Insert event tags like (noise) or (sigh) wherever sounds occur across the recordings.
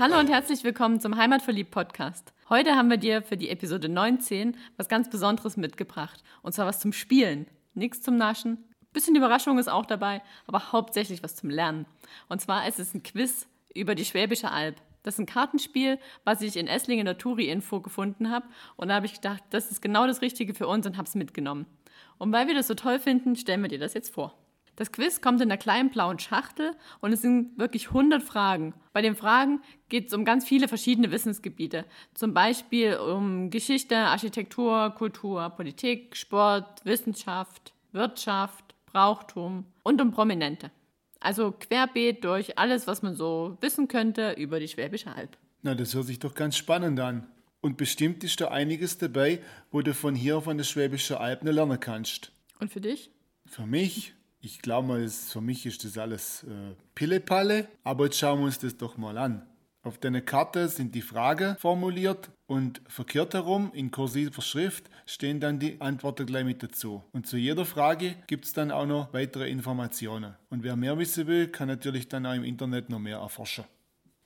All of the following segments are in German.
Hallo und herzlich willkommen zum Heimatverliebt Podcast. Heute haben wir dir für die Episode 19 was ganz Besonderes mitgebracht. Und zwar was zum Spielen. Nichts zum Naschen. Bisschen Überraschung ist auch dabei, aber hauptsächlich was zum Lernen. Und zwar ist es ein Quiz über die Schwäbische Alb. Das ist ein Kartenspiel, was ich in Esslingen in der Touri-Info gefunden habe. Und da habe ich gedacht, das ist genau das Richtige für uns und habe es mitgenommen. Und weil wir das so toll finden, stellen wir dir das jetzt vor. Das Quiz kommt in einer kleinen blauen Schachtel und es sind wirklich 100 Fragen. Bei den Fragen geht es um ganz viele verschiedene Wissensgebiete. Zum Beispiel um Geschichte, Architektur, Kultur, Politik, Sport, Wissenschaft, Wirtschaft, Brauchtum und um Prominente. Also querbeet durch alles, was man so wissen könnte über die Schwäbische Alb. Na, das hört sich doch ganz spannend an. Und bestimmt ist da einiges dabei, wo du von hier von der Schwäbischen Alb lernen kannst. Und für dich? Für mich? Ich glaube mal, für mich ist das alles äh, Pillepalle, aber jetzt schauen wir uns das doch mal an. Auf deiner Karte sind die Fragen formuliert und verkehrt herum in kursiver Schrift stehen dann die Antworten gleich mit dazu. Und zu jeder Frage gibt es dann auch noch weitere Informationen. Und wer mehr wissen will, kann natürlich dann auch im Internet noch mehr erforschen.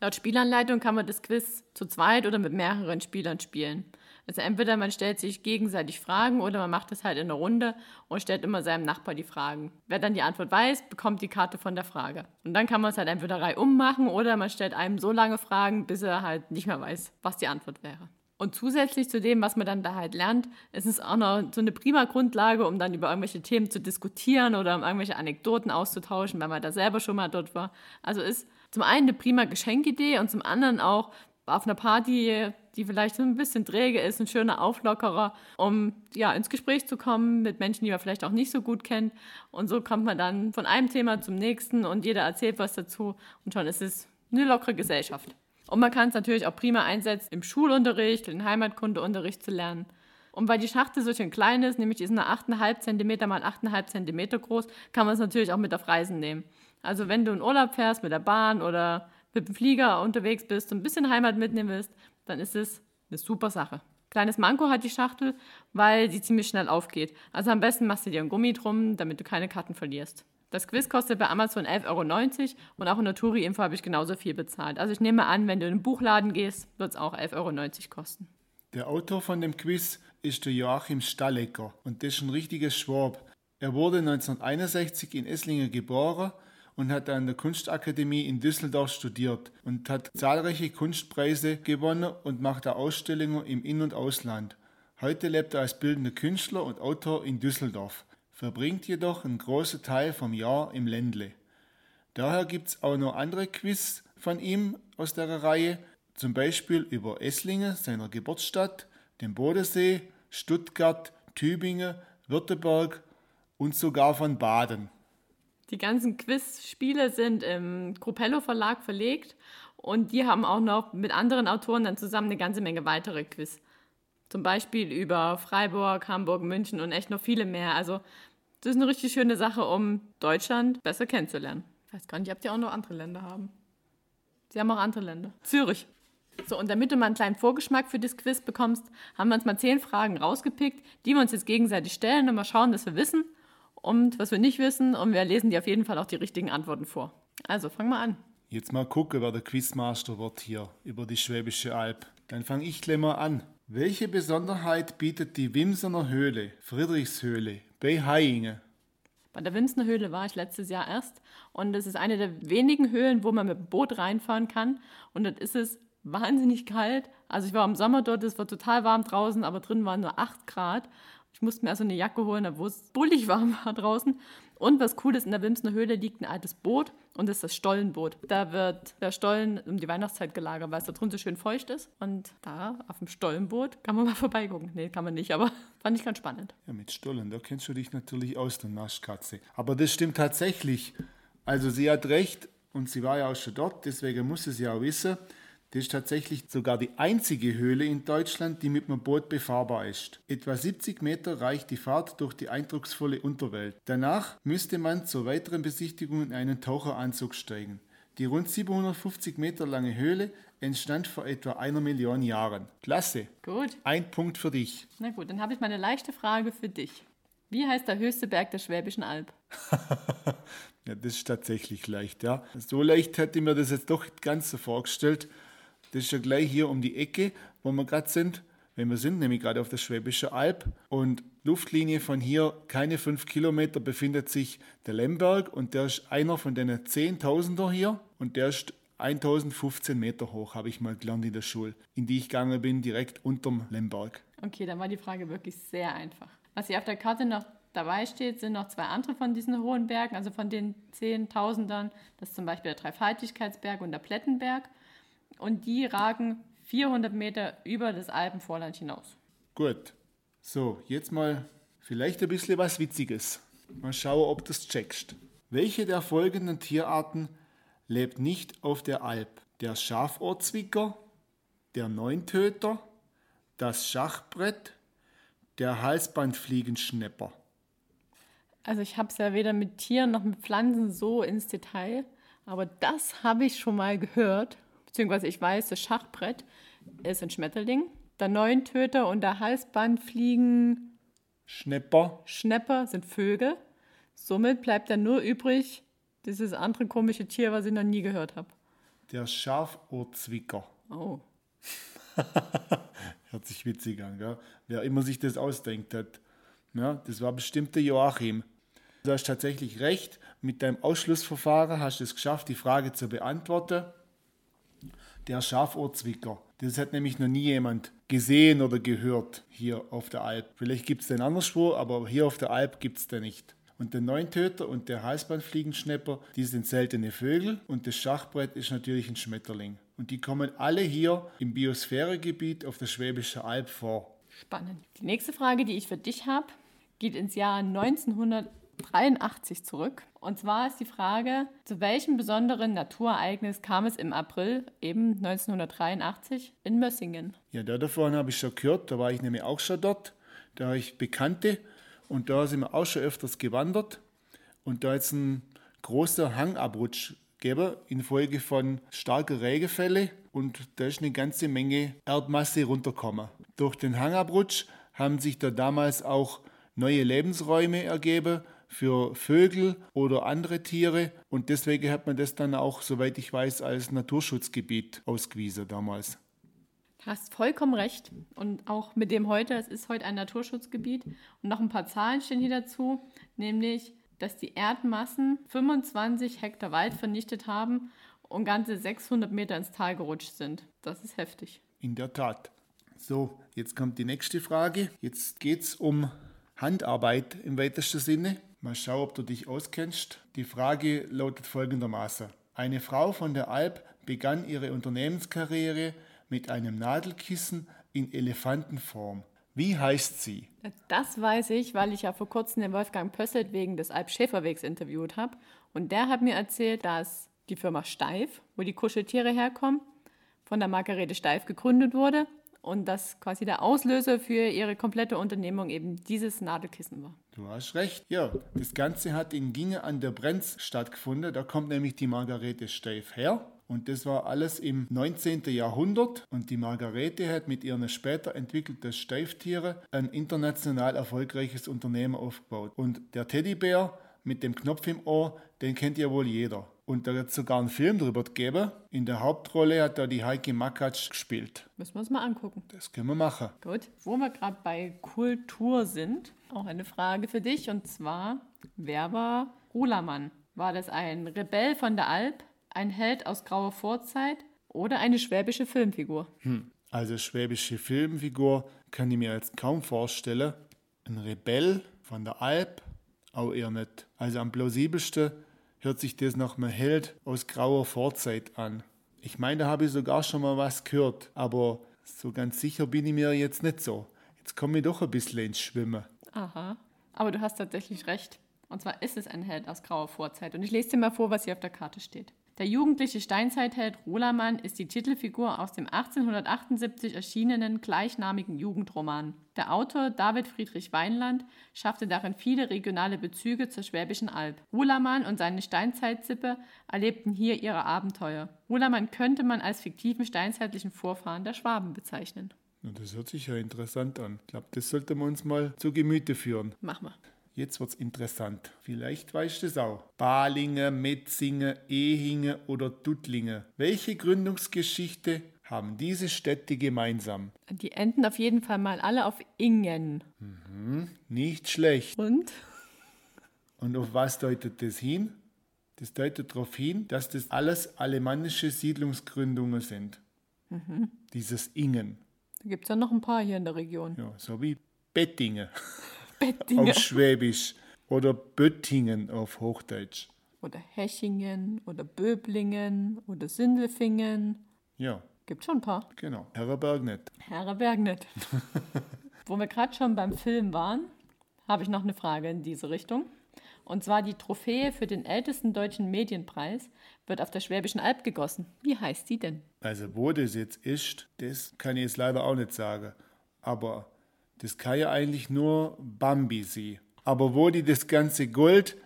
Laut Spielanleitung kann man das Quiz zu zweit oder mit mehreren Spielern spielen. Also entweder man stellt sich gegenseitig Fragen oder man macht es halt in einer Runde und stellt immer seinem Nachbar die Fragen. Wer dann die Antwort weiß, bekommt die Karte von der Frage. Und dann kann man es halt entweder reihum machen oder man stellt einem so lange Fragen, bis er halt nicht mehr weiß, was die Antwort wäre. Und zusätzlich zu dem, was man dann da halt lernt, ist es auch noch so eine prima Grundlage, um dann über irgendwelche Themen zu diskutieren oder um irgendwelche Anekdoten auszutauschen, weil man da selber schon mal dort war. Also ist zum einen eine prima Geschenkidee und zum anderen auch auf einer Party, die vielleicht so ein bisschen träge ist, ein schöner Auflockerer, um ja ins Gespräch zu kommen mit Menschen, die man vielleicht auch nicht so gut kennt. Und so kommt man dann von einem Thema zum nächsten und jeder erzählt was dazu und schon ist es eine lockere Gesellschaft. Und man kann es natürlich auch prima einsetzen im Schulunterricht, im Heimatkundeunterricht zu lernen. Und weil die Schachtel so schön klein ist, nämlich die ist nur 8,5 cm mal 8,5 cm groß, kann man es natürlich auch mit auf Reisen nehmen. Also wenn du in Urlaub fährst mit der Bahn oder mit dem Flieger unterwegs bist und ein bisschen Heimat mitnehmen willst, dann ist es eine super Sache. Kleines Manko hat die Schachtel, weil sie ziemlich schnell aufgeht. Also am besten machst du dir ein Gummi drum, damit du keine Karten verlierst. Das Quiz kostet bei Amazon 11,90 Euro und auch in der Touri-Info habe ich genauso viel bezahlt. Also ich nehme an, wenn du in den Buchladen gehst, wird es auch 11,90 Euro kosten. Der Autor von dem Quiz ist der Joachim Stallecker und das ist ein richtiges Schwab. Er wurde 1961 in Esslingen geboren und hat an der Kunstakademie in Düsseldorf studiert und hat zahlreiche Kunstpreise gewonnen und macht Ausstellungen im In- und Ausland. Heute lebt er als bildender Künstler und Autor in Düsseldorf, verbringt jedoch einen großen Teil vom Jahr im Ländle. Daher gibt es auch noch andere Quiz von ihm aus der Reihe, zum Beispiel über Esslingen, seiner Geburtsstadt, den Bodensee, Stuttgart, Tübingen, Württemberg und sogar von Baden. Die ganzen Quizspiele sind im Gruppello Verlag verlegt und die haben auch noch mit anderen Autoren dann zusammen eine ganze Menge weitere Quiz. Zum Beispiel über Freiburg, Hamburg, München und echt noch viele mehr. Also das ist eine richtig schöne Sache, um Deutschland besser kennenzulernen. Ich weiß gar nicht, ob die auch noch andere Länder haben. Sie haben auch andere Länder. Zürich. So, und damit du mal einen kleinen Vorgeschmack für das Quiz bekommst, haben wir uns mal zehn Fragen rausgepickt, die wir uns jetzt gegenseitig stellen und mal schauen, dass wir wissen, und was wir nicht wissen und wir lesen dir auf jeden Fall auch die richtigen Antworten vor. Also fang mal an. Jetzt mal gucken, wer der Quizmaster wird hier über die Schwäbische Alb. Dann fange ich gleich mal an. Welche Besonderheit bietet die Wimsener Höhle, Friedrichshöhle, bei Hayinge? Bei der Wimsener Höhle war ich letztes Jahr erst und es ist eine der wenigen Höhlen, wo man mit dem Boot reinfahren kann und dort ist es wahnsinnig kalt. Also ich war im Sommer dort, es war total warm draußen, aber drin waren nur 8 Grad ich musste mir also eine Jacke holen, wo es bullig (laughs) warm war draußen. Und was cool ist, in der Wimsner Höhle liegt ein altes Boot und das ist das Stollenboot. Da wird der Stollen um die Weihnachtszeit gelagert, weil es da drunter schön feucht ist. Und da auf dem Stollenboot kann man mal (laughs) vorbeigucken. Nee, kann man nicht, aber (laughs) fand ich ganz spannend. Ja, mit Stollen, da kennst du dich natürlich aus, du Naschkatze. Aber das stimmt tatsächlich. Also sie hat recht und sie war ja auch schon dort, deswegen muss sie es ja auch wissen. Das ist tatsächlich sogar die einzige Höhle in Deutschland, die mit einem Boot befahrbar ist. Etwa 70 Meter reicht die Fahrt durch die eindrucksvolle Unterwelt. Danach müsste man zur weiteren Besichtigung in einen Taucheranzug steigen. Die rund 750 Meter lange Höhle entstand vor etwa einer Million Jahren. Klasse. Gut. Ein Punkt für dich. Na gut, dann habe ich mal eine leichte Frage für dich. Wie heißt der höchste Berg der Schwäbischen Alb? (laughs) ja, das ist tatsächlich leicht, ja. So leicht hätte ich mir das jetzt doch ganz so vorgestellt. Das ist ja gleich hier um die Ecke, wo wir gerade sind. Wenn wir sind, nämlich gerade auf der Schwäbische Alb. Und Luftlinie von hier, keine fünf Kilometer, befindet sich der Lemberg. Und der ist einer von den Zehntausender hier. Und der ist 1015 Meter hoch, habe ich mal gelernt in der Schule, in die ich gegangen bin, direkt unterm Lemberg. Okay, dann war die Frage wirklich sehr einfach. Was hier auf der Karte noch dabei steht, sind noch zwei andere von diesen hohen Bergen, also von den Zehntausendern. Das ist zum Beispiel der Dreifaltigkeitsberg und der Plettenberg. Und die ragen 400 Meter über das Alpenvorland hinaus. Gut. So, jetzt mal vielleicht ein bisschen was Witziges. Mal schauen, ob du es checkst. Welche der folgenden Tierarten lebt nicht auf der Alp? Der Schafohrzwicker, der Neuntöter, das Schachbrett, der Halsbandfliegenschnepper. Also ich habe es ja weder mit Tieren noch mit Pflanzen so ins Detail, aber das habe ich schon mal gehört, beziehungsweise ich weiß, das Schachbrett ist ein Schmetterling, der Neuntöter und der Halsbandfliegen Schnepper. Schnepper sind Vögel. Somit bleibt dann nur übrig dieses andere komische Tier, was ich noch nie gehört habe. Der Schafohrzwicker. Oh. (laughs) Hört sich witzig an, gell? Wer immer sich das ausdenkt hat. Ja, das war bestimmt der Joachim. Du hast tatsächlich recht. Mit deinem Ausschlussverfahren hast du es geschafft, die Frage zu beantworten. Der Schafohrzwicker. Das hat nämlich noch nie jemand gesehen oder gehört hier auf der Alp. Vielleicht gibt es den anderswo, aber hier auf der Alp gibt es den nicht. Und der Neuntöter und der Halsbandfliegenschnepper, die sind seltene Vögel und das Schachbrett ist natürlich ein Schmetterling. Und die kommen alle hier im Biosphäregebiet auf der Schwäbischen Alb vor. Spannend. Die nächste Frage, die ich für dich habe, geht ins Jahr 1983 zurück. Und zwar ist die Frage, zu welchem besonderen Naturereignis kam es im April, eben 1983, in Mössingen? Ja, da davon habe ich schon gehört, da war ich nämlich auch schon dort. Da habe ich Bekannte und da sind wir auch schon öfters gewandert. Und da ist ein großer Hangabrutsch gegeben infolge von starken Regenfällen und da ist eine ganze Menge Erdmasse runtergekommen. Durch den Hangabrutsch haben sich da damals auch neue Lebensräume ergeben für Vögel oder andere Tiere und deswegen hat man das dann auch, soweit ich weiß, als Naturschutzgebiet ausgewiesen damals. Du hast vollkommen recht. Und auch mit dem heute, es ist heute ein Naturschutzgebiet. Und noch ein paar Zahlen stehen hier dazu, nämlich, dass die Erdmassen 25 Hektar Wald vernichtet haben und ganze 600 Meter ins Tal gerutscht sind. Das ist heftig. In der Tat. So, jetzt kommt die nächste Frage. Jetzt geht es um Handarbeit im weitesten Sinne. Mal schauen, ob du dich auskennst. Die Frage lautet folgendermaßen. Eine Frau von der Alp begann ihre Unternehmenskarriere mit einem Nadelkissen in Elefantenform. Wie heißt sie? Das weiß ich, weil ich ja vor kurzem den Wolfgang Pösselt wegen des Alp-Schäferwegs interviewt habe. Und der hat mir erzählt, dass die Firma Steif, wo die Kuscheltiere herkommen, von der Margarete Steif gegründet wurde und dass quasi der Auslöser für ihre komplette Unternehmung eben dieses Nadelkissen war. Du hast recht. Ja, das Ganze hat in Ginge an der Brenz stattgefunden. Da kommt nämlich die Margarete Steif her. Und das war alles im 19. Jahrhundert. Und die Margarete hat mit ihren später entwickelten Steiftiere ein international erfolgreiches Unternehmen aufgebaut. Und der Teddybär mit dem Knopf im Ohr, den kennt ja wohl jeder. Und da hat es sogar einen Film drüber gegeben. In der Hauptrolle hat da die Heike Makatsch gespielt. Müssen wir uns mal angucken. Das können wir machen. Gut, wo wir gerade bei Kultur sind, auch eine Frage für dich. Und zwar, wer war Rulermann? War das ein Rebell von der Alp, ein Held aus grauer Vorzeit oder eine schwäbische Filmfigur? Hm. Also schwäbische Filmfigur kann ich mir jetzt kaum vorstellen. Ein Rebell von der Alp, auch eher nicht. Also am plausibelsten hört sich das nach einem Held aus grauer Vorzeit an. Ich meine, da habe ich sogar schon mal was gehört, aber so ganz sicher bin ich mir jetzt nicht so. Jetzt komme ich doch ein bisschen ins Schwimmen. Aha, aber du hast tatsächlich recht. Und zwar ist es ein Held aus grauer Vorzeit. Und ich lese dir mal vor, was hier auf der Karte steht. Der jugendliche Steinzeitheld Rolermann ist die Titelfigur aus dem 1878 erschienenen gleichnamigen Jugendroman. Der Autor David Friedrich Weinland schaffte darin viele regionale Bezüge zur Schwäbischen Alb. Rolermann und seine Steinzeitzippe erlebten hier ihre Abenteuer. Rolermann könnte man als fiktiven steinzeitlichen Vorfahren der Schwaben bezeichnen. das hört sich ja interessant an. Ich glaube, das sollten wir uns mal zu Gemüte führen. Mach mal. Jetzt wird's interessant. Vielleicht weißt du es auch. Balinge, Metzingen, Ehinge oder Dudlinge. Welche Gründungsgeschichte haben diese Städte gemeinsam? Die enden auf jeden Fall mal alle auf Ingen. Nicht schlecht. Und? Und auf was deutet das hin? Das deutet darauf hin, dass das alles alemannische Siedlungsgründungen sind. Dieses Ingen. Da gibt es ja noch ein paar hier in der Region. Ja, so wie Bettingen (laughs) Bettingen. auf Schwäbisch oder Böttingen auf Hochdeutsch. Oder Hechingen oder Böblingen oder Sindelfingen. Ja, Gibt schon ein paar. genau. Herrenberg nicht. Herreberg nicht. (laughs) Wo wir gerade schon beim Film waren, habe ich noch eine Frage in diese Richtung. Und zwar die Trophäe für den ältesten deutschen Medienpreis wird auf der Schwäbischen Alb gegossen. Wie heißt die denn? Also wo das jetzt ist, das kann ich jetzt leider auch nicht sagen. Aber das kann ja eigentlich nur Bambi sein. Aber wo die das ganze Gold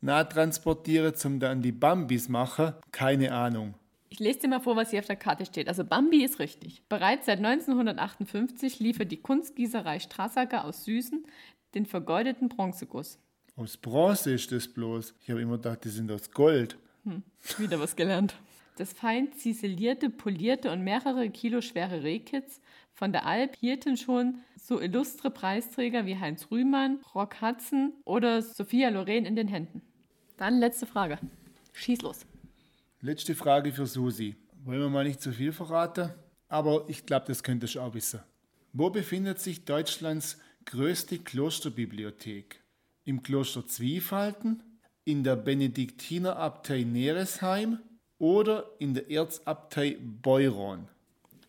nahtransportieren, zum dann die Bambis machen, keine Ahnung. Ich lese dir mal vor, was hier auf der Karte steht. Also Bambi ist richtig. Bereits seit 1958 liefert die Kunstgießerei Strassacker aus Süßen den vergoldeten Bronzeguss. Aus Bronze ist das bloß. Ich habe immer gedacht, die sind aus Gold. Wieder was gelernt. Das fein ziselierte, polierte und mehrere Kilo schwere Rehkitz von der Alp hielten schon so illustre Preisträger wie Heinz Rühmann, Rock Hudson oder Sophia Loren in den Händen. Dann letzte Frage. Schieß los. Letzte Frage für Susi. Wollen wir mal nicht zu viel verraten? Aber ich glaube, das könntest du auch wissen. Wo befindet sich Deutschlands größte Klosterbibliothek? Im Kloster Zwiefalten, in der Benediktinerabtei Neresheim oder in der Erzabtei Beuron?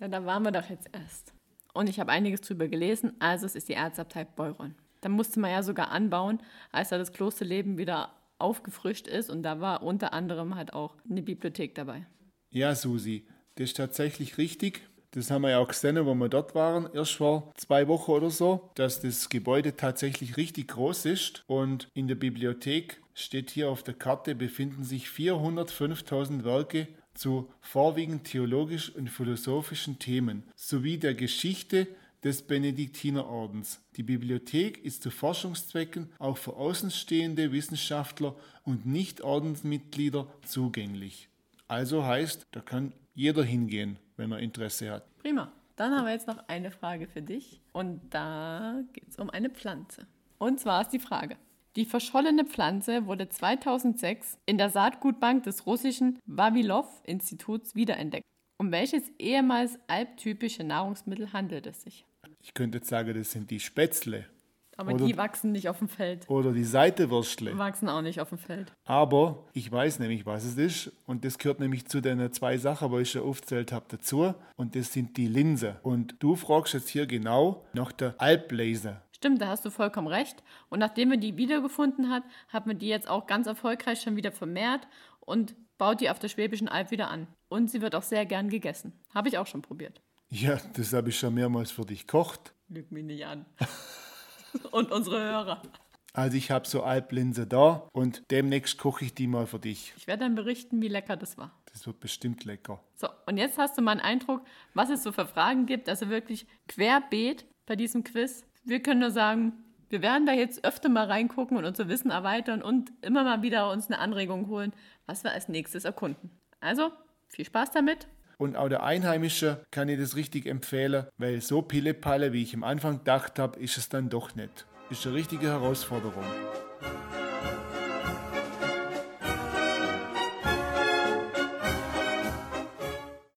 Ja, da waren wir doch jetzt erst. Und ich habe einiges drüber gelesen, also es ist die Erzabtei Beuron. Da musste man ja sogar anbauen, als da das Klosterleben wieder aufgefrischt ist und da war unter anderem halt auch eine Bibliothek dabei. Ja, Susi, das ist tatsächlich richtig. Das haben wir ja auch gesehen, wo wir dort waren, erst vor zwei Wochen oder so, dass das Gebäude tatsächlich richtig groß ist. Und in der Bibliothek steht hier auf der Karte, befinden sich 405.000 Werke zu vorwiegend theologisch und philosophischen Themen sowie der Geschichte des Benediktinerordens. Die Bibliothek ist zu Forschungszwecken auch für außenstehende Wissenschaftler und Nicht-Ordensmitglieder zugänglich. Also heißt, da kann jeder hingehen, wenn er Interesse hat. Prima. Dann haben wir jetzt noch eine Frage für dich. Und da geht es um eine Pflanze. Und zwar ist die Frage. Die verschollene Pflanze wurde 2006 in der Saatgutbank des russischen Vavilov-Instituts wiederentdeckt. Um welches ehemals alptypische Nahrungsmittel handelt es sich? Ich könnte jetzt sagen, das sind die Spätzle Aber Oder- die wachsen nicht auf dem Feld. oder die Seitewürstle. Wachsen auch nicht auf dem Feld. Aber ich weiß nämlich, was es ist. Und das gehört nämlich zu den zwei Sachen, wo ich schon aufgezählt habe, dazu. Und das sind die Linse. Und du fragst jetzt hier genau nach der Albbläse. Stimmt, da hast du vollkommen recht. Und nachdem wir die wiedergefunden hat, hat man die jetzt auch ganz erfolgreich schon wieder vermehrt und baut die auf der Schwäbischen Alb wieder an. Und sie wird auch sehr gern gegessen. Habe ich auch schon probiert. Ja, das habe ich schon mehrmals für dich gekocht. Lüg mich nicht an. (laughs) und unsere Hörer. Also ich habe so Alplinse da und demnächst koche ich die mal für dich. Ich werde dann berichten, wie lecker das war. Das wird bestimmt lecker. So, und jetzt hast du mal einen Eindruck, was es so für Fragen gibt. Also wirklich querbeet bei diesem Quiz. Wir können nur sagen, wir werden da jetzt öfter mal reingucken und unser Wissen erweitern und immer mal wieder uns eine Anregung holen, was wir als nächstes erkunden. Also, viel Spaß damit. Und auch der Einheimische kann ich das richtig empfehlen, weil so Pillepalle, wie ich am Anfang gedacht habe, ist es dann doch nicht. Ist eine richtige Herausforderung.